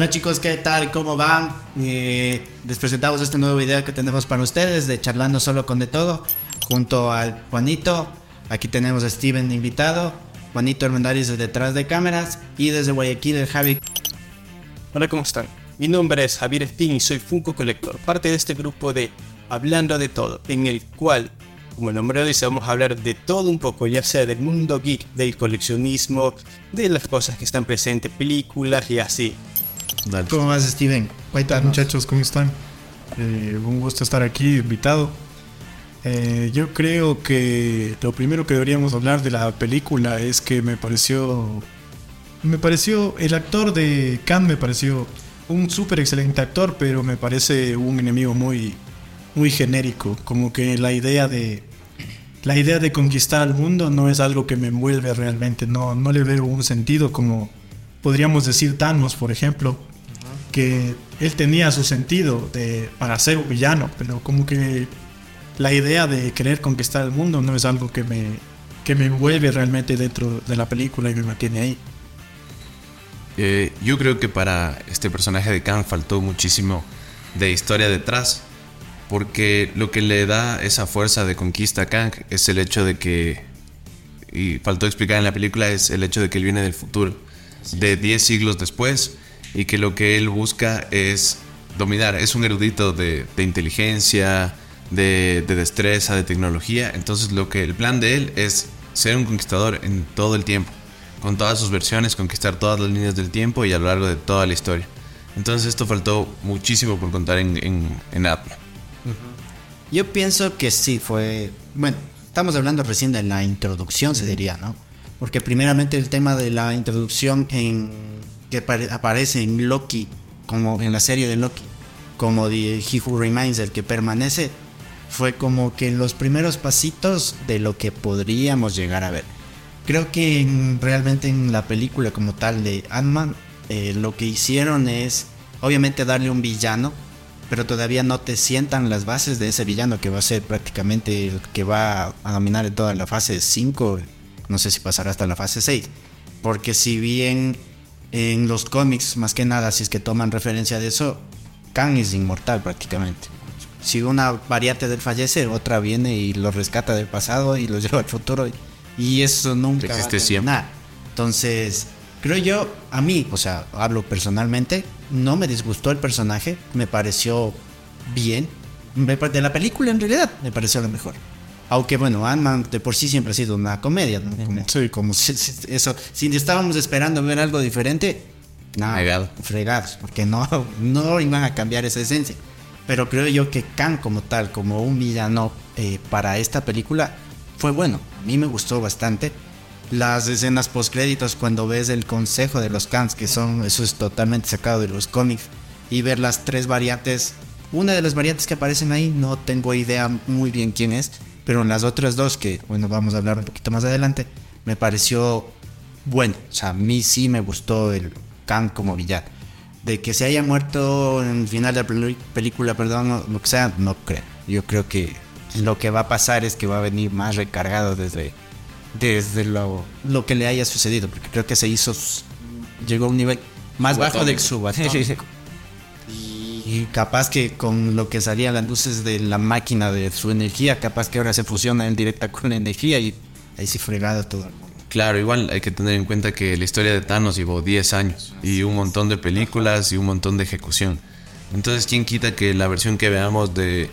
Hola chicos, ¿qué tal? ¿Cómo van? Eh, les presentamos este nuevo video que tenemos para ustedes de Charlando Solo con De Todo, junto al Juanito. Aquí tenemos a Steven invitado, Juanito Hernández de detrás de cámaras y desde Guayaquil el Javi. Hola, ¿cómo están? Mi nombre es Javier Espín y soy Funko Collector, parte de este grupo de Hablando de Todo, en el cual, como el nombre lo dice, vamos a hablar de todo un poco, ya sea del mundo geek, del coleccionismo, de las cosas que están presentes, películas y así. ¿Cómo vas, Steven? ¿Qué tal, muchachos? ¿Cómo están? Eh, un gusto estar aquí, invitado. Eh, yo creo que lo primero que deberíamos hablar de la película es que me pareció. Me pareció. El actor de Khan me pareció un súper excelente actor, pero me parece un enemigo muy. Muy genérico. Como que la idea de. La idea de conquistar al mundo no es algo que me envuelve realmente. No, no le veo un sentido como podríamos decir Thanos, por ejemplo que él tenía su sentido de, para ser un villano, pero como que la idea de querer conquistar el mundo no es algo que me, que me envuelve realmente dentro de la película y me mantiene ahí. Eh, yo creo que para este personaje de Khan faltó muchísimo de historia detrás, porque lo que le da esa fuerza de conquista a Kang es el hecho de que, y faltó explicar en la película, es el hecho de que él viene del futuro, de 10 siglos después, y que lo que él busca es dominar. Es un erudito de, inteligencia, de, destreza, de tecnología. Entonces lo que el plan de él es ser un conquistador en todo el tiempo. Con todas sus versiones, conquistar todas las líneas del tiempo y a lo largo de toda la historia. Entonces esto faltó muchísimo por contar en, en, Atma. Yo pienso que sí, fue... Bueno, estamos hablando recién de la introducción, se diría, ¿no? Porque primeramente el tema de la introducción en que aparece en Loki, como en la serie de Loki, como de He Who Remains, el que permanece, fue como que los primeros pasitos de lo que podríamos llegar a ver. Creo que realmente en la película como tal de Ant-Man, eh, lo que hicieron es obviamente darle un villano, pero todavía no te sientan las bases de ese villano que va a ser prácticamente el que va a dominar en toda la fase 5, no sé si pasará hasta la fase 6, porque si bien en los cómics, más que nada, si es que toman referencia de eso, Kang es inmortal prácticamente. Si una variante del fallece, otra viene y lo rescata del pasado y lo lleva al futuro. Y eso nunca existe siempre. Nada. Entonces, creo yo, a mí, o sea, hablo personalmente, no me disgustó el personaje, me pareció bien. De la película, en realidad, me pareció lo mejor. Aunque bueno, Ant-Man de por sí siempre ha sido una comedia. sí. como eso. Si estábamos esperando ver algo diferente, nada, fregados, porque no, no iban a cambiar esa esencia. Pero creo yo que Khan como tal, como un villano eh, para esta película, fue bueno. A mí me gustó bastante. Las escenas post créditos cuando ves el consejo de los Khans, que son, eso es totalmente sacado de los cómics, y ver las tres variantes. Una de las variantes que aparecen ahí, no tengo idea muy bien quién es, pero en las otras dos, que bueno, vamos a hablar un poquito más adelante, me pareció bueno. O sea, a mí sí me gustó el Khan como villano. De que se haya muerto en el final de la película, perdón, lo que sea, no creo. Yo creo que lo que va a pasar es que va a venir más recargado desde, desde lo, lo que le haya sucedido, porque creo que se hizo, llegó a un nivel más bajo de su y capaz que con lo que salían las luces de la máquina de su energía, capaz que ahora se fusiona en directa con la energía y ahí sí fregado todo Claro, igual hay que tener en cuenta que la historia de Thanos llevó 10 años y un montón de películas y un montón de ejecución. Entonces, ¿quién quita que la versión que veamos de,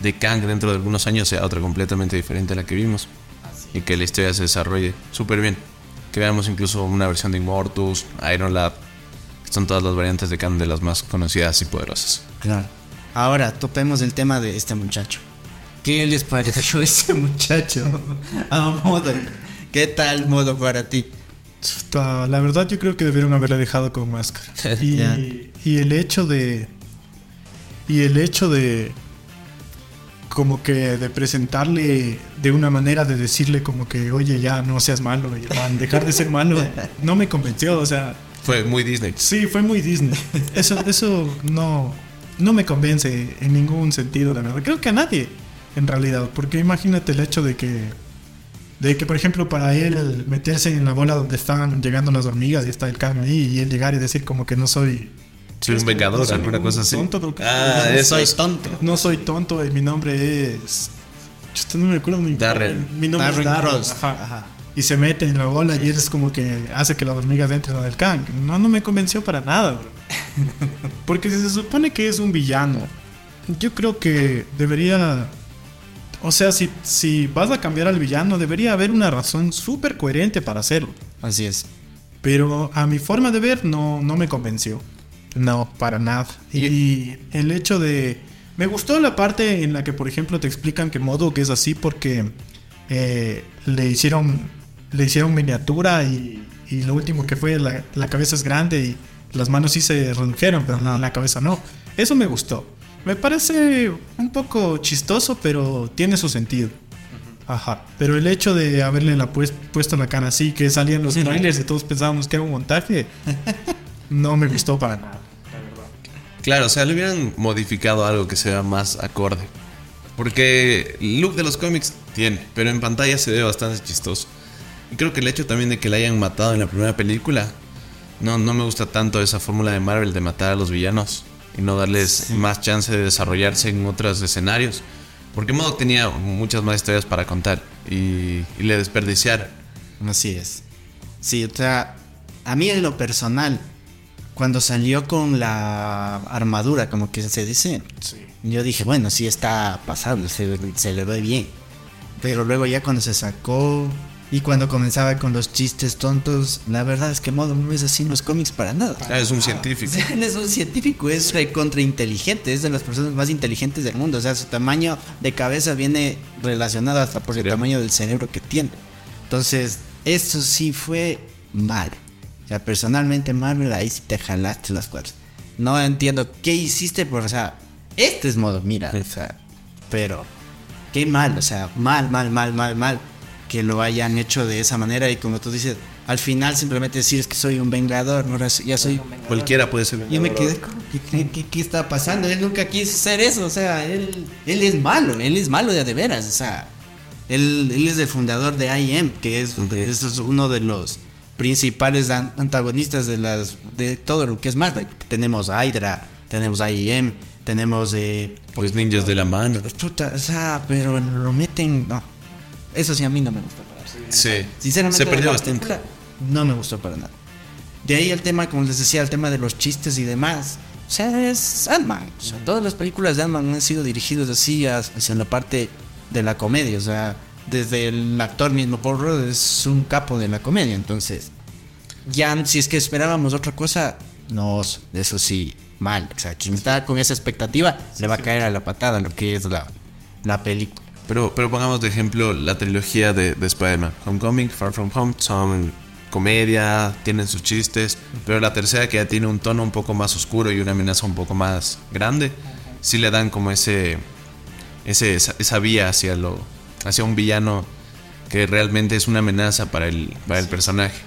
de Kang dentro de algunos años sea otra completamente diferente a la que vimos? Y que la historia se desarrolle súper bien. Que veamos incluso una versión de Immortus, Iron Lad, son todas las variantes de Khan de las más conocidas y poderosas. Claro. Ahora, topemos el tema de este muchacho. ¿Qué les pareció este muchacho? A modo. ¿Qué tal modo para ti? La verdad yo creo que debieron haberle dejado con máscara. Y, y el hecho de... Y el hecho de... Como que de presentarle de una manera de decirle como que, oye, ya no seas malo, dejar de ser malo, no me convenció, o sea, fue muy Disney. Sí, fue muy Disney. Eso, eso no, no me convence en ningún sentido, la verdad. Creo que a nadie, en realidad. Porque imagínate el hecho de que, de que por ejemplo, para él meterse en la bola donde están llegando las hormigas y está el carne ahí y él llegar y decir como que no soy, Soy un vengador, alguna cosa así. Tonto, Ah, No soy tonto. No soy tonto mi nombre es. Yo no me acuerdo mi Darren. Mi nombre Darren es Darren. Ajá. Ajá. Y se mete en la bola y es como que hace que las hormigas entren en el can. No, no me convenció para nada, bro. Porque si se supone que es un villano, yo creo que debería. O sea, si, si vas a cambiar al villano, debería haber una razón súper coherente para hacerlo. Así es. Pero a mi forma de ver no, no me convenció. No, para nada. Y el hecho de... Me gustó la parte en la que, por ejemplo, te explican que Modok es así porque eh, le hicieron le hicieron miniatura y, y lo último que fue la, la cabeza es grande y las manos sí se redujeron, pero no, la cabeza no. Eso me gustó. Me parece un poco chistoso, pero tiene su sentido. Ajá. Pero el hecho de haberle la pues- puesto la cara así, que salían los trailers y todos pensábamos que era un montaje, no me gustó para nada. Claro, o sea, le hubieran modificado algo que sea más acorde. Porque el look de los cómics tiene, pero en pantalla se ve bastante chistoso. Y creo que el hecho también de que la hayan matado en la primera película, no, no me gusta tanto esa fórmula de Marvel de matar a los villanos y no darles más chance de desarrollarse en otros escenarios. Porque Modoc tenía muchas más historias para contar y, y le desperdiciaron. Así es. Sí, o sea, a mí en lo personal, cuando salió con la armadura, como que se dice, yo dije, bueno, sí está pasable, se, se le ve bien. Pero luego ya cuando se sacó y cuando comenzaba con los chistes tontos, la verdad es que Modo no es así en los cómics para nada. Ah, es un O científico. sea, es un científico, es contrainteligente, es de las personas más inteligentes del mundo. O sea, su tamaño de cabeza viene relacionado hasta por el tamaño del cerebro que tiene. Entonces, eso sí fue mal. O sea, personalmente Marvel ahí sí te jalaste las cuatro. No entiendo qué hiciste, pero, o sea, este es modo, mira, o sea, pero qué mal, o sea, mal, mal, mal, mal, mal que lo hayan hecho de esa manera y como tú dices, al final simplemente decir es que soy un vengador, sí- ya soy Cualquiera puede ser. yo me quedé como, ¿qué, qué, qué- qué está pasando? Él nunca quiso ser eso, o sea, él, él es malo, él es malo de de veras, o sea, él, él es el fundador de IM, que es, uno de los principales an- antagonistas de las de todo lo que es Marvel. Tenemos a Hydra, tenemos a IM, tenemos eh, Pues ninjas de la mano. chuta, o sea, pero lo meten, no, eso sí a mí no me gusta para nada. Sí. Sinceramente, Se perdió bastante. No me gustó para nada. De ahí el tema, como les decía, el tema de los chistes y demás. O sea, es Ant-Man. O sea, todas las películas de Ant-Man han sido dirigidas así hacia la parte de la comedia. O sea, desde el actor mismo, Paul Rudd es un capo de la comedia. Entonces, ya si es que esperábamos otra cosa, no, eso sí, mal. O sea, quien está con esa expectativa le va a caer a la patada lo que es la, la película. Pero, pero pongamos de ejemplo la trilogía de, de Spider-Man. Homecoming, Far From Home son comedia, tienen sus chistes. Pero la tercera que ya tiene un tono un poco más oscuro y una amenaza un poco más grande, sí le dan como ese, ese esa, esa vía hacia lo hacia un villano que realmente es una amenaza para el, para el personaje.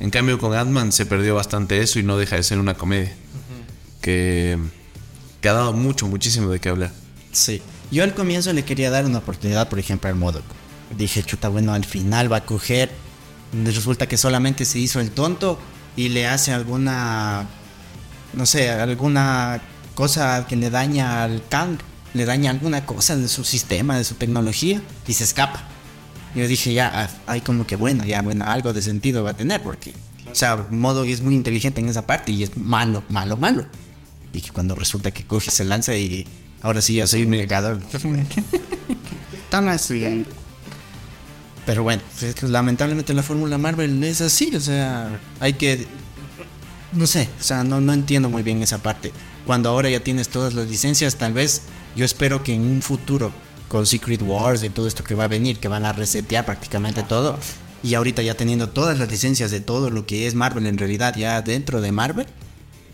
En cambio con Ant-Man se perdió bastante eso y no deja de ser una comedia. Que, que ha dado mucho, muchísimo de qué hablar. Sí. Yo al comienzo le quería dar una oportunidad, por ejemplo, al Modoc. Dije, chuta, bueno, al final va a coger. Resulta que solamente se hizo el tonto y le hace alguna. No sé, alguna cosa que le daña al Kang. Le daña alguna cosa de su sistema, de su tecnología y se escapa. Yo dije, ya, ah, hay como que bueno, ya, bueno, algo de sentido va a tener porque. O sea, Modoc es muy inteligente en esa parte y es malo, malo, malo. Y que cuando resulta que coge, se lanza y ahora sí ya soy un negador. Tan así. Pero bueno, es que lamentablemente la fórmula Marvel es así, o sea, hay que... No sé, o sea, no, no entiendo muy bien esa parte. Cuando ahora ya tienes todas las licencias, tal vez yo espero que en un futuro, con Secret Wars y todo esto que va a venir, que van a resetear prácticamente todo, y ahorita ya teniendo todas las licencias de todo lo que es Marvel en realidad ya dentro de Marvel,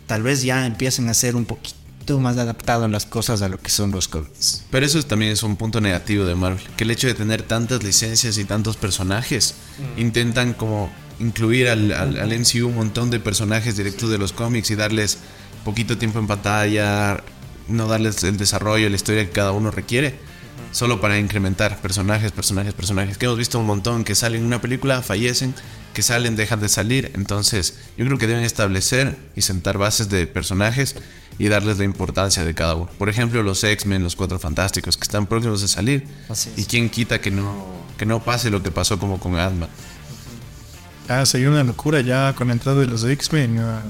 tal vez ya empiecen a ser un poquito más adaptado las cosas a lo que son los cómics. Pero eso también es un punto negativo de Marvel, que el hecho de tener tantas licencias y tantos personajes, intentan como incluir al, al, al MCU un montón de personajes directos de los cómics y darles poquito tiempo en pantalla, no darles el desarrollo, la historia que cada uno requiere, solo para incrementar personajes, personajes, personajes, que hemos visto un montón que salen en una película, fallecen, que salen dejan de salir. Entonces, yo creo que deben establecer y sentar bases de personajes y darles la importancia de cada uno. Por ejemplo, los X-Men, los Cuatro Fantásticos, que están próximos de salir. Así es. Y quién quita que no, que no pase lo que pasó como con Ant-Man. Ah, sería una locura ya con la entrada de los X-Men. ah,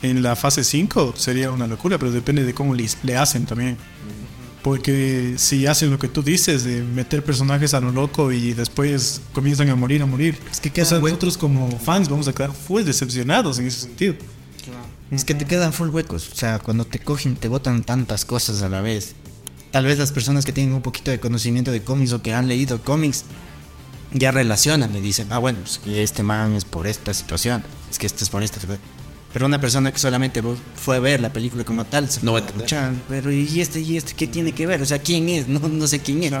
en la fase 5 sería una locura, pero depende de cómo les- le hacen también. Porque si hacen lo que tú dices, de meter personajes a lo loco y después comienzan a morir, a morir. Es que O queda sea, hue- nosotros como fans vamos a quedar full decepcionados en ese sentido. Es que te quedan full huecos. O sea, cuando te cogen, te botan tantas cosas a la vez. Tal vez las personas que tienen un poquito de conocimiento de cómics o que han leído cómics ya relacionan, le dicen, ah, bueno, es que este man es por esta situación, es que este es por esta situación. Pero una persona que solamente fue a ver la película como tal, se No va a fue entender. "Chan, pero ¿y este y este qué tiene que ver? O sea, ¿quién es? No, no sé quién es.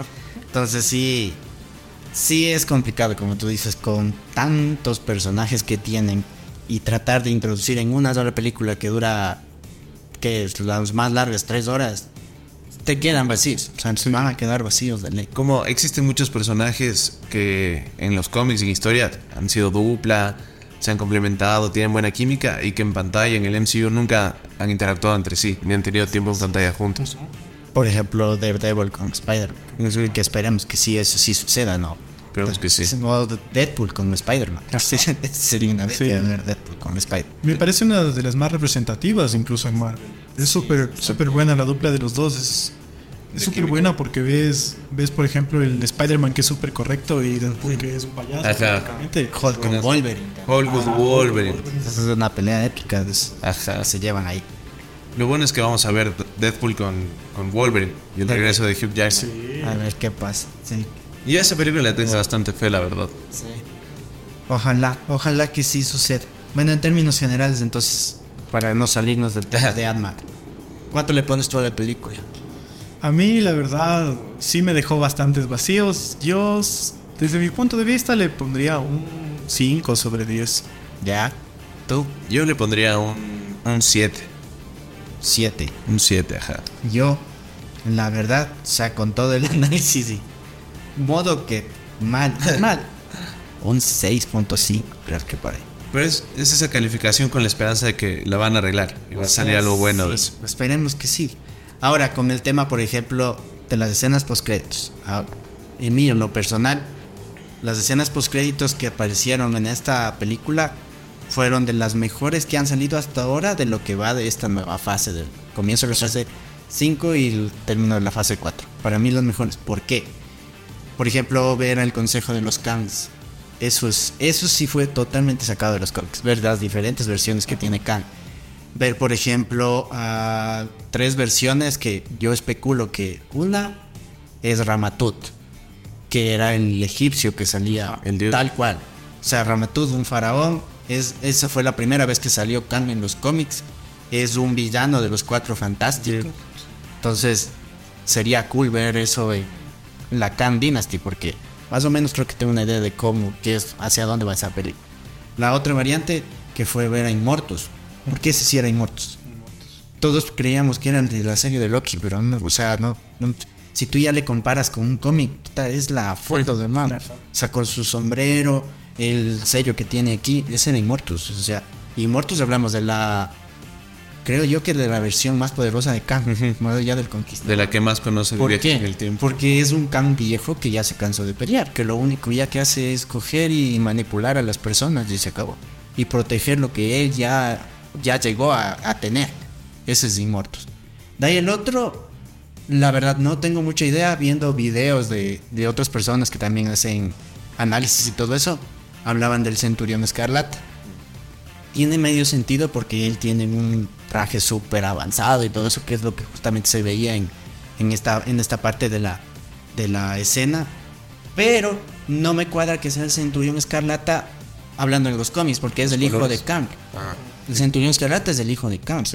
Entonces sí, sí es complicado, como tú dices, con tantos personajes que tienen y tratar de introducir en una sola película que dura, que es las más largas, tres horas, te quedan vacíos. O sea, se van a quedar vacíos de ley. Como existen muchos personajes que en los cómics y en historia han sido dupla, se han complementado, tienen buena química y que en pantalla, en el MCU, nunca han interactuado entre sí, ni han tenido tiempo en pantalla juntos. Por ejemplo, Daredevil con Spider-Man. Es decir, Que esperemos que sí, eso sí suceda, ¿no? Creo que sí. Deadpool con Spider-Man. Sería una vez Sí. ver Deadpool con Spider-Man. Me parece una de las más representativas incluso en Marvel. Es súper súper buena la dupla de los dos. Es es súper buena porque ves, ves por ejemplo, el Spider-Man que es súper correcto y Deadpool que es un payaso. Ajá. Hulk con Wolverine. Hollywood Wolverine. Esa es una pelea épica. es- Ajá. Se llevan ahí. Lo bueno es que vamos a ver Deadpool con, con Wolverine y el regreso de Hugh Jackman. A ver qué pasa. Sí. Y a esa película le tengo bastante fe, la verdad. Ojalá, ojalá que sí suceda. Bueno, en términos generales, entonces, para no salirnos del tema de Ant-Man, ¿cuánto le pones tú a la película? A mí, la verdad, sí me dejó bastantes vacíos. Yo, s- desde mi punto de vista, le pondría un 5 sobre 10. ¿Ya? ¿Tú? Yo le pondría un 7. Siete. Un 7, ajá. Yo, la verdad, o sea, con todo el análisis y modo que mal, mal. Un 6.5, creo que por ahí. Pero es, es esa calificación con la esperanza de que la van a arreglar y va a salir algo bueno de Sí, eso. Esperemos que sí. Ahora, con el tema, por ejemplo, de las escenas postcréditos. Ah, En mí, en lo personal, las escenas postcréditos que aparecieron en esta película fueron de las mejores que han salido hasta ahora de lo que va de esta nueva fase del comienzo de la fase 5 y el término de la fase 4. Para mí, los mejores. ¿Por qué? Por ejemplo, ver el consejo de los Kangs. Eso, es, eso sí fue totalmente sacado de los cómics. Ver las diferentes versiones que tiene Kang. Ver, por ejemplo, tres versiones que yo especulo que una es Ramatut, que era el egipcio que salía El dios. tal cual. O sea, Ramatut, un faraón, es, esa fue la primera vez que salió Kang en los cómics. Es un villano de los cuatro fantásticos. Entonces, sería cool ver eso en la Khan Dynasty, porque más o menos creo que tengo una idea de cómo, qué es, hacia dónde va esa película. La otra variante que fue ver a Inmortus. ¿Por qué ese sí era Inmortus? Todos creíamos que eran de la serie de Loki, pero no, o sea, no. no- si tú ya le comparas con un cómic, es la foto de man. Con su sombrero, el sello que tiene aquí, ese era Inmortus. O sea, Inmortus hablamos de la. Creo yo que de la versión más poderosa de más allá del conquistador. De la que más conoce el ¿Por viaje qué? en el tiempo. Porque es un Khan viejo que ya se cansó de pelear, que lo único ya que hace es coger y manipular a las personas y se acabó. Y proteger lo que él ya, ya llegó a, a tener. Ese es Inmortus. De ahí el otro, la verdad no tengo mucha idea viendo videos de, de otras personas que también hacen análisis y todo eso. Hablaban del Centurión Escarlata. Tiene medio sentido porque él tiene un traje súper avanzado y todo eso, que es lo que justamente se veía en, en, esta, en esta parte de la, de la escena. Pero no me cuadra que sea el Centurión Escarlata hablando en los cómics, porque es el hijo de. Kang. Ah, El Centurión Escarlata es el hijo de Kang.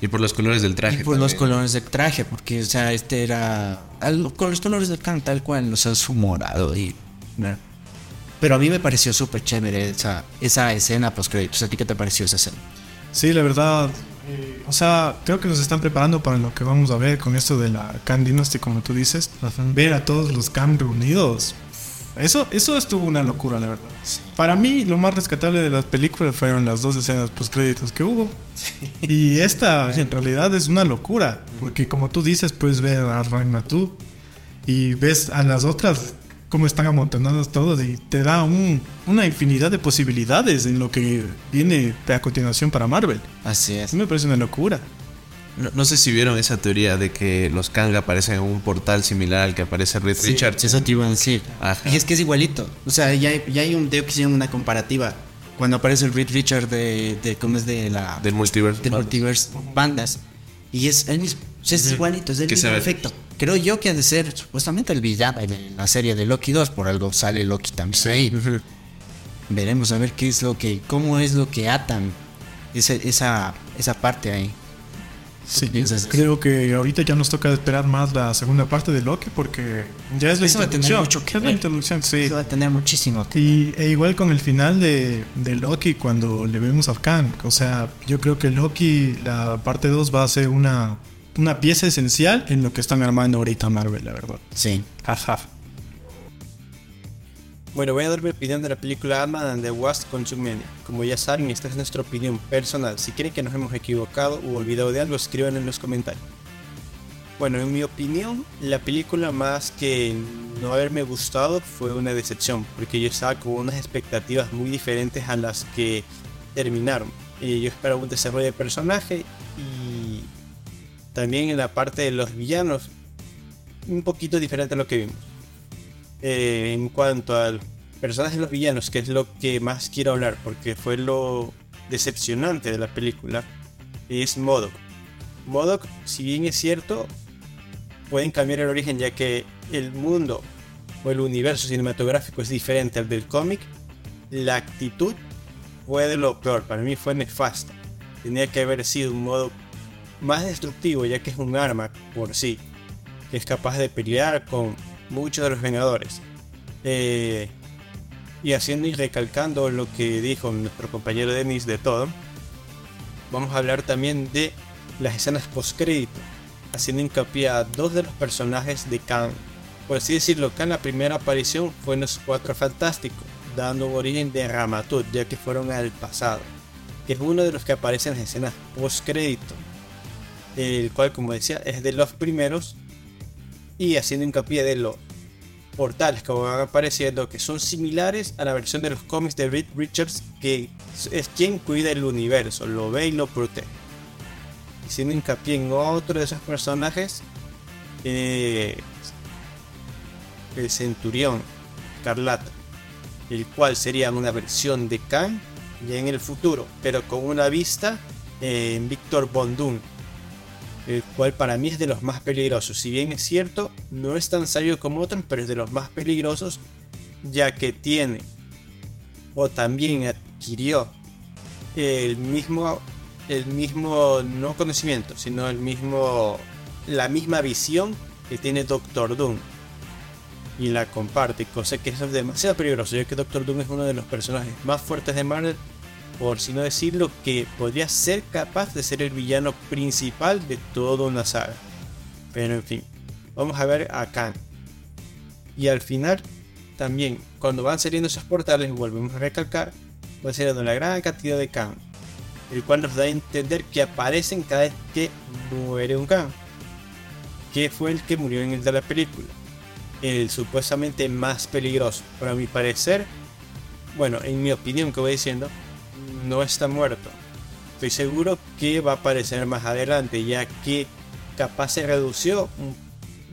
Y por los colores del traje. Y por los también. colores del traje, porque, o sea, este era. al- Con los colores del Kang, tal cual, o sea, su morado y. ¿no? Pero a mí me pareció súper chévere esa, esa escena post créditos. ¿A ti qué te pareció esa escena? Sí, la verdad. eh, o sea, creo que nos están preparando para lo que vamos a ver con esto de la Khan Dynasty, como tú dices. Ver a todos los Khan reunidos. Eso, eso estuvo una locura, la verdad. Para mí, lo más rescatable de las películas fueron las dos escenas post créditos que hubo. Y esta, en realidad, es una locura. Porque, como tú dices, puedes ver a Ragnatu y ves a las otras cómo están amontonadas todas y te da un- una infinidad de posibilidades en lo que viene a continuación para Marvel. Así es. Me parece una locura. No, no sé si vieron esa teoría de que los Kang aparecen en un portal similar al que aparece Reed Richards. Eso te iba a decir. Ajá. Y es que es igualito. O sea, ya, hay- ya hay un video que hicieron una comparativa. Cuando aparece el Reed Richard de, de ¿cómo es de la Del multiverso. del multiverse bandas y es el mismo, o sea, es igualito, es el mismo efecto. Creo yo que ha de ser supuestamente el villano en la serie de Loki 2, por algo sale Loki también ahí. Veremos a ver qué es lo que, cómo es lo que atan ese- esa, esa parte ahí. Sí, piensas? creo que ahorita ya nos toca esperar más la segunda parte de Loki porque ya es la Eso va a tener introducción. mucho que Es la ver. introducción, sí. Eso va a tener muchísimo. Y e igual con el final de, de Loki cuando le vemos a Kang. O sea, yo creo que Loki, la parte 2 va a ser una, una pieza esencial en lo que están armando ahorita Marvel, la verdad. Sí. Ajá. Bueno, voy a dar mi opinión de la película Ant-Man and the Wasp con Media. Como ya saben, esta es nuestra opinión personal. Si creen que nos hemos equivocado o olvidado de algo, escriban en los comentarios. Bueno, en mi opinión, la película más que no haberme gustado fue una decepción, porque yo estaba con unas expectativas muy diferentes a las que terminaron. Eh, yo esperaba un desarrollo de personaje y también en la parte de los villanos, un poquito diferente a lo que vimos. Eh, en cuanto al personaje de los villanos, que es lo que más quiero hablar, porque fue lo decepcionante de la película, es Modok. Modok, si bien es cierto, pueden cambiar el origen ya que el mundo o el universo cinematográfico es diferente al del cómic, la actitud fue de lo peor, para mí fue nefasta. Tenía que haber sido un modo más destructivo ya que es un arma por sí, que es capaz de pelear con muchos de los Vengadores. Eh, y haciendo y recalcando lo que dijo nuestro compañero Denis de todo, vamos a hablar también de las escenas post-crédito, haciendo hincapié a dos de los personajes de Kang. Por así decirlo, Kang la primera aparición fue en los Cuatro Fantásticos, dando origen de Ramatut, ya que fueron al pasado, que es uno de los que aparece en las escenas post-crédito, el cual, como decía, es de los primeros y haciendo hincapié de los portales que van apareciendo que son similares a la versión de los cómics de Reed Richards que es quien cuida el universo, lo ve y lo protege. Haciendo hincapié en otro de esos personajes, eh, el Centurión Carlata, el cual sería una versión de Kang ya en el futuro, pero con una vista eh, en Víctor Von Doom, el cual para mí es de los más peligrosos. Si bien es cierto, no es tan sabio como otros, pero es de los más peligrosos, ya que tiene o también adquirió el mismo, el mismo no conocimiento, sino el mismo, la misma visión que tiene Doctor Doom y la comparte, cosa que es demasiado peligroso, ya que Doctor Doom es uno de los personajes más fuertes de Marvel por si no decirlo, que podría ser capaz de ser el villano principal de toda una saga. Pero en fin, vamos a ver a Kang. Y al final, también, cuando van saliendo esos portales, volvemos a recalcar, va saliendo una gran cantidad de Kang. El cual nos da a entender que aparecen cada vez que muere un Kang. Que fue el que murió en el de la película. El supuestamente más peligroso. Para mi parecer, bueno, en mi opinión que voy diciendo, no está muerto. Estoy seguro que va a aparecer más adelante, ya que capaz se redució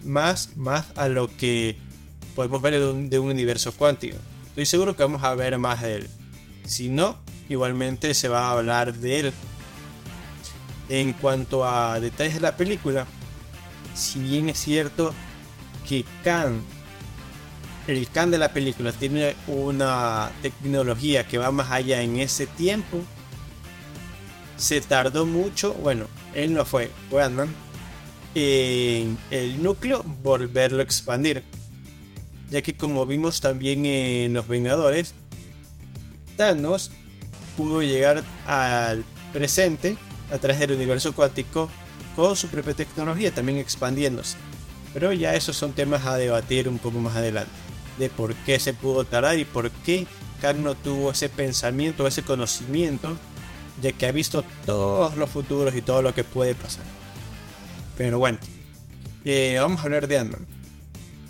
más, más a lo que podemos ver de un, de un universo cuántico. Estoy seguro que vamos a ver más de él. Si no, igualmente se va a hablar de él. En cuanto a detalles de la película, si bien es cierto que Khan el Khan de la película tiene una tecnología que va más allá en ese tiempo. Se tardó mucho, bueno, él no fue, Ant-Man, en el núcleo volverlo a expandir. Ya que como vimos también en Los Vengadores, Thanos pudo llegar al presente a través del universo cuántico con su propia tecnología, también expandiéndose. Pero ya esos son temas a debatir un poco más adelante. De por qué se pudo tardar y por qué Kang no tuvo ese pensamiento, ese conocimiento, ya que ha visto todos los futuros y todo lo que puede pasar. Pero bueno, eh, vamos a hablar de Ant-Man.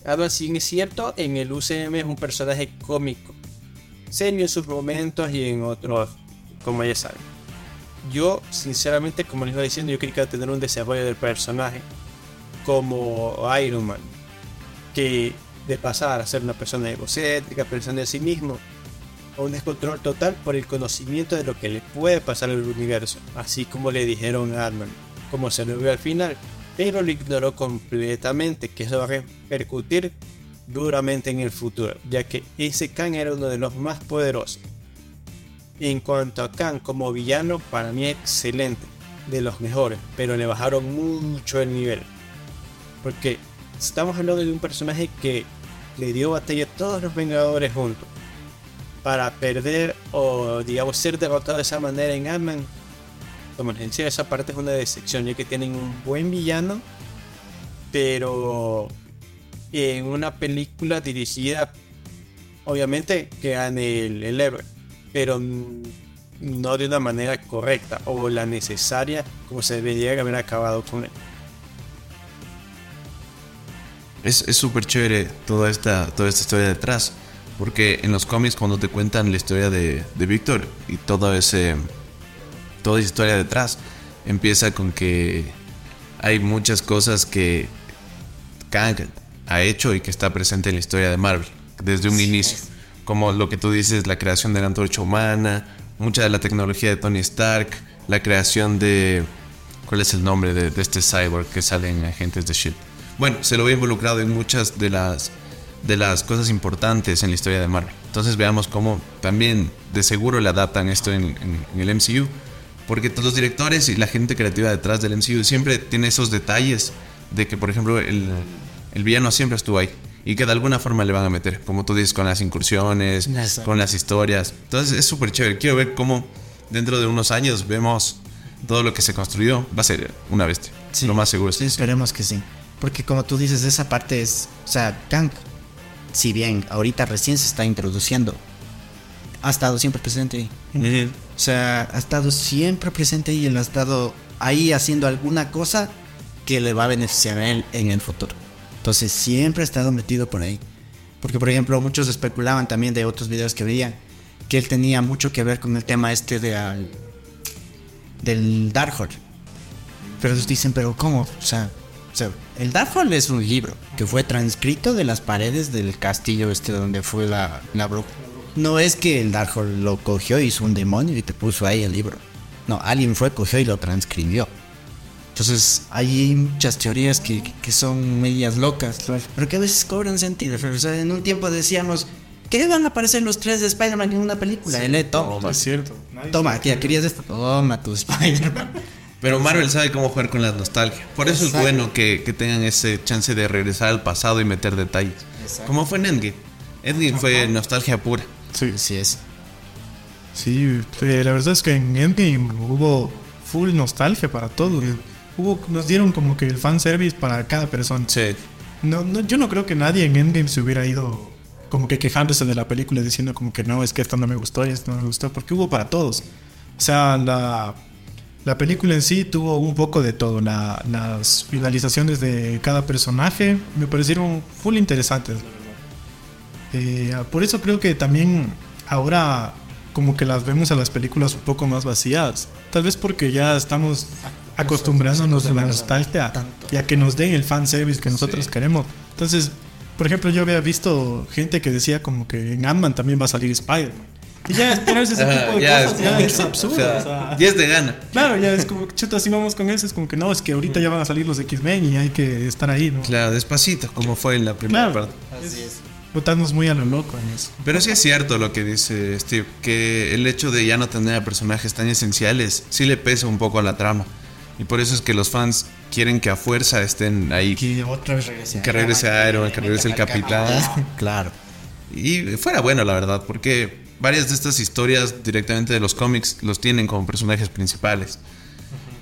Ant-Man, si es cierto, en el UCM es un personaje cómico, serio en sus momentos y en otros, como ya saben. Yo, sinceramente, como les iba diciendo, yo quería tener un desarrollo del personaje como Iron Man, que de pasar a ser una persona egocéntrica, pensando en sí mismo, a un descontrol total por el conocimiento de lo que le puede pasar al universo, así como le dijeron a Ant-Man, como se lo vio al final, pero lo ignoró completamente, que eso va a repercutir duramente en el futuro, ya que ese Kang era uno de los más poderosos. En cuanto a Kang como villano, para mí excelente, de los mejores, pero le bajaron mucho el nivel. Porque estamos hablando de un personaje que le dio batalla a todos los Vengadores juntos. Para perder o, digamos, ser derrotado de esa manera en Ant-Man. Como les decía, esa parte es una decepción, ya que tienen un buen villano, pero en una película dirigida, obviamente, que gane el, el héroe, pero no de una manera correcta o la necesaria como se debería haber acabado con él. Es súper chévere toda esta, toda esta historia detrás. Porque en los cómics cuando te cuentan la historia de, de Víctor y todo ese, toda esa historia detrás, empieza con que hay muchas cosas que Kang ha hecho y que está presente en la historia de Marvel desde un inicio. Como lo que tú dices, la creación de la antorcha humana, mucha de la tecnología de Tony Stark, la creación de... ¿Cuál es el nombre de, de este cyborg que sale en Agentes de Shield? Bueno, se lo ve involucrado en muchas de las, de las cosas importantes en la historia de Marvel. Entonces veamos cómo también de seguro le adaptan esto en, en- en el MCU. Porque todos los directores y la gente creativa detrás del MCU siempre tiene esos detalles de que, por ejemplo, el, el villano siempre estuvo ahí. Y que de alguna forma le van a meter, como tú dices, con las incursiones, Exacto. con las historias. Entonces es súper chévere. Quiero ver cómo dentro de unos años vemos todo lo que se construyó. Va a ser una bestia. Sí. Lo más seguro. Sí, esperemos que sí. Porque como tú dices, esa parte es... O sea, Kang, si bien ahorita recién se está introduciendo, ha estado siempre presente ahí. O sea, ha estado siempre presente y él ha estado ahí haciendo alguna cosa que le va a beneficiar a él en el futuro. Entonces siempre ha estado metido por ahí. Porque, por ejemplo, muchos especulaban también de otros videos que veían que él tenía mucho que ver con el tema este de al- del Darkhold. Pero ellos dicen, pero ¿cómo? O sea, o sea, el Darkhold es un libro que fue transcrito de las paredes del castillo este donde fue la, la bruja. No es que el Darkhold lo cogió, hizo un demonio y te puso ahí el libro. No, alguien fue, cogió y lo transcribió. Entonces, hay muchas teorías que, que son medias locas, pero que a veces cobran sentido. O sea, en un tiempo decíamos, ¿qué van a aparecer los tres de Spider-Man en una película? Él, eh, toma, Es cierto. toma, ya querías esto, toma tu Spider-Man. Pero Marvel sabe cómo jugar con la nostalgia. Por eso es bueno que, que tengan ese chance de regresar al pasado y meter detalles. Como fue en Endgame. Endgame fue nostalgia pura. Sí, Así es. sí, eh, la verdad es que en Endgame hubo full nostalgia para todo. Hubo, nos dieron como que el fanservice para cada persona. Sí. No, no, yo no creo que nadie en Endgame se hubiera ido como que quejándose de la película diciendo como que no, es que esto no me gustó y esto no me gustó, porque hubo para todos. O sea, la, la película en sí tuvo un poco de todo. La- las finalizaciones de cada personaje me parecieron full interesantes. Eh, por eso creo que también ahora como que las vemos a las películas un poco más vacías. Tal vez porque ya estamos acostumbrándonos a la nostalgia y a que nos den el fanservice que nosotros queremos. Entonces, por ejemplo, yo había visto gente que decía como que en Ant-Man también va a salir Spider-Man. Y ya esperarse ese tipo de ya cosas ya es absurdo. o sea. 10 de gana. Claro, ya es como, chuta, si vamos con eso, es como que no, es que ahorita ya van a salir los X-Men y hay que estar ahí, ¿no? Claro, despacito, como fue en la primera Claro. parte. Botarnos muy a lo loco en eso. Pero sí es cierto lo que dice Steve, que el hecho de ya no tener a personajes tan esenciales sí le pesa un poco a la trama. Y por eso es que los fans quieren que a fuerza estén ahí. Que otra vez regrese. Que regrese Iron que regrese el Capitán. Claro. Y fuera bueno, la verdad, porque varias de estas historias directamente de los cómics los tienen como personajes principales.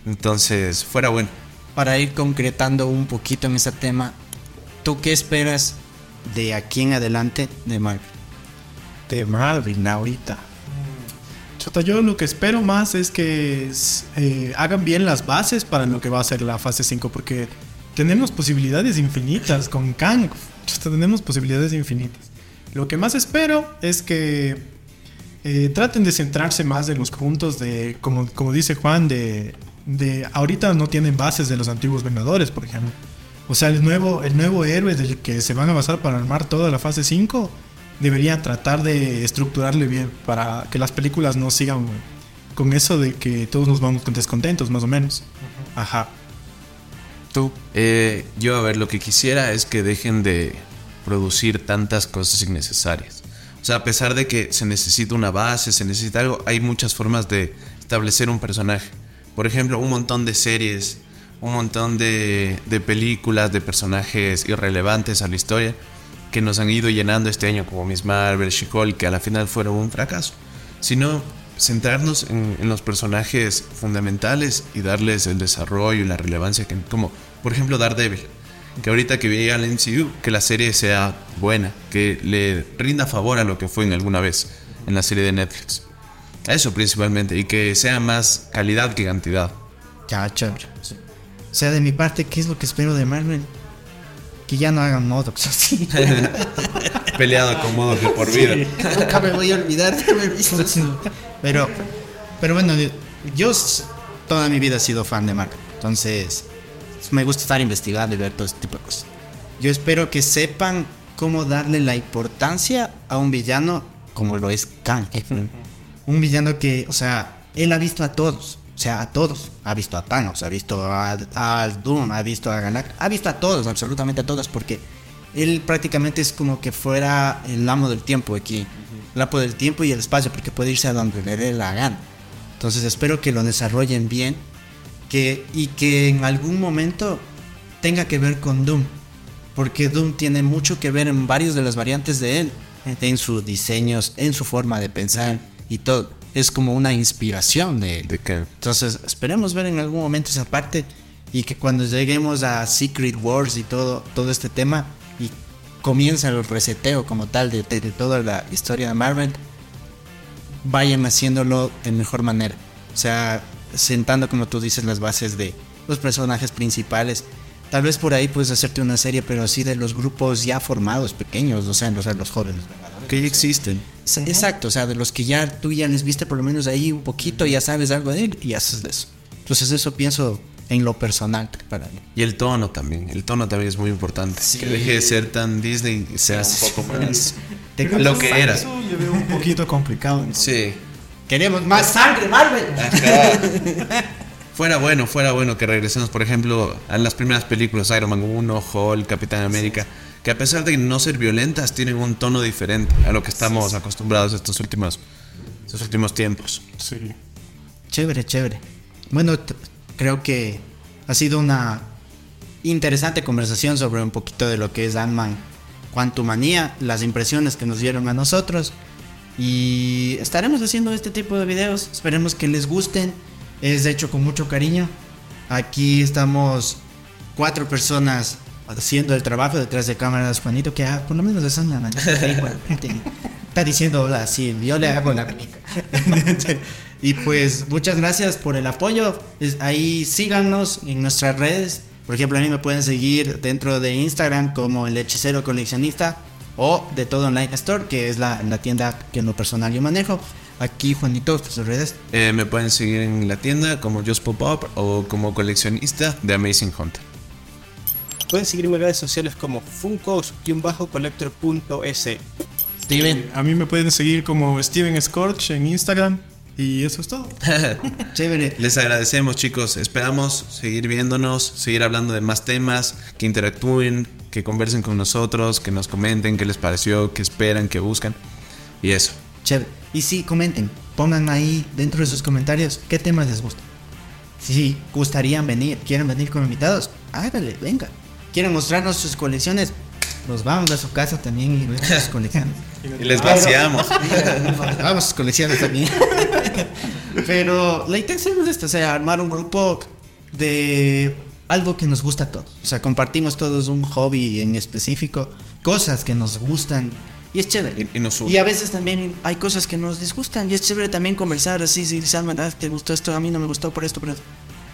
Entonces, fuera bueno. Para ir concretando un poquito en ese tema, ¿tú qué esperas de aquí en adelante de Marvel? De Marvel ahorita. Chota, yo lo que espero más es que eh, hagan bien las bases para lo que va a ser la fase 5, porque tenemos posibilidades infinitas con Kang. Chota, tenemos posibilidades infinitas. Lo que más espero es que eh, traten de centrarse más en los puntos de, como, como dice Juan, de, de ahorita no tienen bases de los antiguos Vengadores, por ejemplo. O sea, el nuevo, el nuevo héroe del que se van a basar para armar toda la fase 5 deberían tratar de estructurarle bien para que las películas no sigan con eso de que todos nos vamos descontentos, más o menos. Ajá. Tú. Eh, yo, a ver, lo que quisiera es que dejen de producir tantas cosas innecesarias. Sea, a pesar de que se necesita una base, se necesita algo, hay muchas formas de establecer un personaje. Por ejemplo, un montón de series, un montón de, de películas, de personajes irrelevantes a la historia que nos han ido llenando este año, como Miss Marvel, She-Hulk, que a la final fueron un fracaso. Sino centrarnos en, en, los personajes fundamentales y darles el desarrollo y la relevancia que, como por ejemplo Daredevil que ahorita que veía al MCU, que la serie sea buena, que le rinda favor a lo que fue en alguna vez en la serie de Netflix. Eso principalmente, y que sea más calidad que cantidad. Ya, chévere. O sea, de mi parte, ¿qué es lo que espero de Marvel? Que ya no hagan Modox así. Peleado con Modox de por vida. Sí, nunca me voy a olvidar de haber visto eso. Pero, pero bueno, yo toda mi vida he sido fan de Marvel. Entonces, me gusta estar investigando y ver todo este tipo de cosas. Yo espero que sepan cómo darle la importancia a un villano como lo es Kang. Un villano que, o sea, él ha visto a todos. O sea, a todos. Ha visto a Thanos, ha visto a, a Doom, ha visto a Ganak, ha visto a todos, absolutamente a todos, porque él prácticamente es como que fuera el amo del tiempo aquí. El amo del tiempo y el espacio, porque puede irse a donde le dé la gana. Entonces espero que lo desarrollen bien que, y que en algún momento tenga que ver con Doom. Porque Doom tiene mucho que ver en varios de las variantes de él, en sus diseños, en su forma de pensar y todo. Es como una inspiración de él. ¿De qué? Entonces, esperemos ver en algún momento esa parte y que cuando lleguemos a Secret Wars y todo, todo este tema y comienza el reseteo como tal de, de, de toda la historia de Marvel, vayan haciéndolo de mejor manera. O sea, sentando, como tú dices, las bases de los personajes principales. Tal vez por ahí puedes hacerte una serie, pero así de los grupos ya formados, pequeños, o sea, los, los jóvenes. Que ya existen. Exacto, o sea, de los que ya tú ya les viste por lo menos ahí un poquito, ya sabes algo de él y haces de eso. Entonces eso pienso en lo personal para mí. Y el tono también, el tono también es muy importante. Sí. Que deje de ser tan Disney y sea un poco más lo que era. Eso yo veo un poquito complicado. ¿no? Sí. Queremos más sangre, Marvel. Fuera bueno, fuera bueno que regresemos, por ejemplo, a las primeras películas, Iron Man 1, Hulk, Capitán América, sí. que a pesar de no ser violentas, tienen un tono diferente a lo que estamos sí, acostumbrados estos últimos, estos últimos tiempos. Sí. Chévere, chévere. Bueno, creo que ha sido una interesante conversación sobre un poquito de lo que es Ant-Man Quantumania, las impresiones que nos dieron a nosotros. Y estaremos haciendo este tipo de videos. Esperemos que les gusten. Es hecho con mucho cariño. Aquí estamos cuatro personas haciendo el trabajo detrás de cámaras. Juanito, que ah, por lo menos es una Está diciendo así, yo le hago la Y pues muchas gracias por el apoyo. Ahí síganos en nuestras redes. Por ejemplo, a mí me pueden seguir dentro de Instagram como el hechicero coleccionista o de todo Online Store, que es la, la, tienda que en lo personal yo manejo. Aquí, Juanito, tus redes. Eh, me pueden seguir en la tienda como Just Pop Up o como coleccionista de Amazing Hunter. Pueden seguirme en redes sociales como funkos-collector.es. Steven. A mí me pueden seguir como Steven Scorch en Instagram. Y eso es todo. Chévere. Les agradecemos, chicos. Esperamos seguir viéndonos, seguir hablando de más temas, que interactúen, que conversen con nosotros, que nos comenten qué les pareció, qué esperan, qué buscan. Y eso. Chévere. Y sí, comenten. Pongan ahí dentro de sus comentarios qué temas les gustan. Si gustarían venir, quieren venir como invitados, háganle, venga. Quieren mostrarnos sus colecciones, nos vamos a su casa también y vemos sus colecciones. y les vaciamos. vamos a sus colecciones también. Pero la intención es esta, o sea, armar un grupo de algo que nos gusta a todos. O sea, compartimos todos un hobby en específico, cosas que nos gustan y es chévere. Y- y nos une. Y a veces también hay cosas que nos disgustan y es chévere también conversar así, si Salman, ah, te gustó esto, a mí no me gustó por esto, por esto.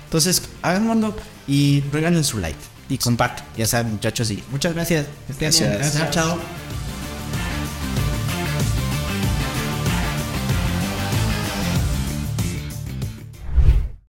Entonces, hagámoslo y regalen su like y compartan. Ya saben, muchachos, y muchas gracias. Gracias. Chao.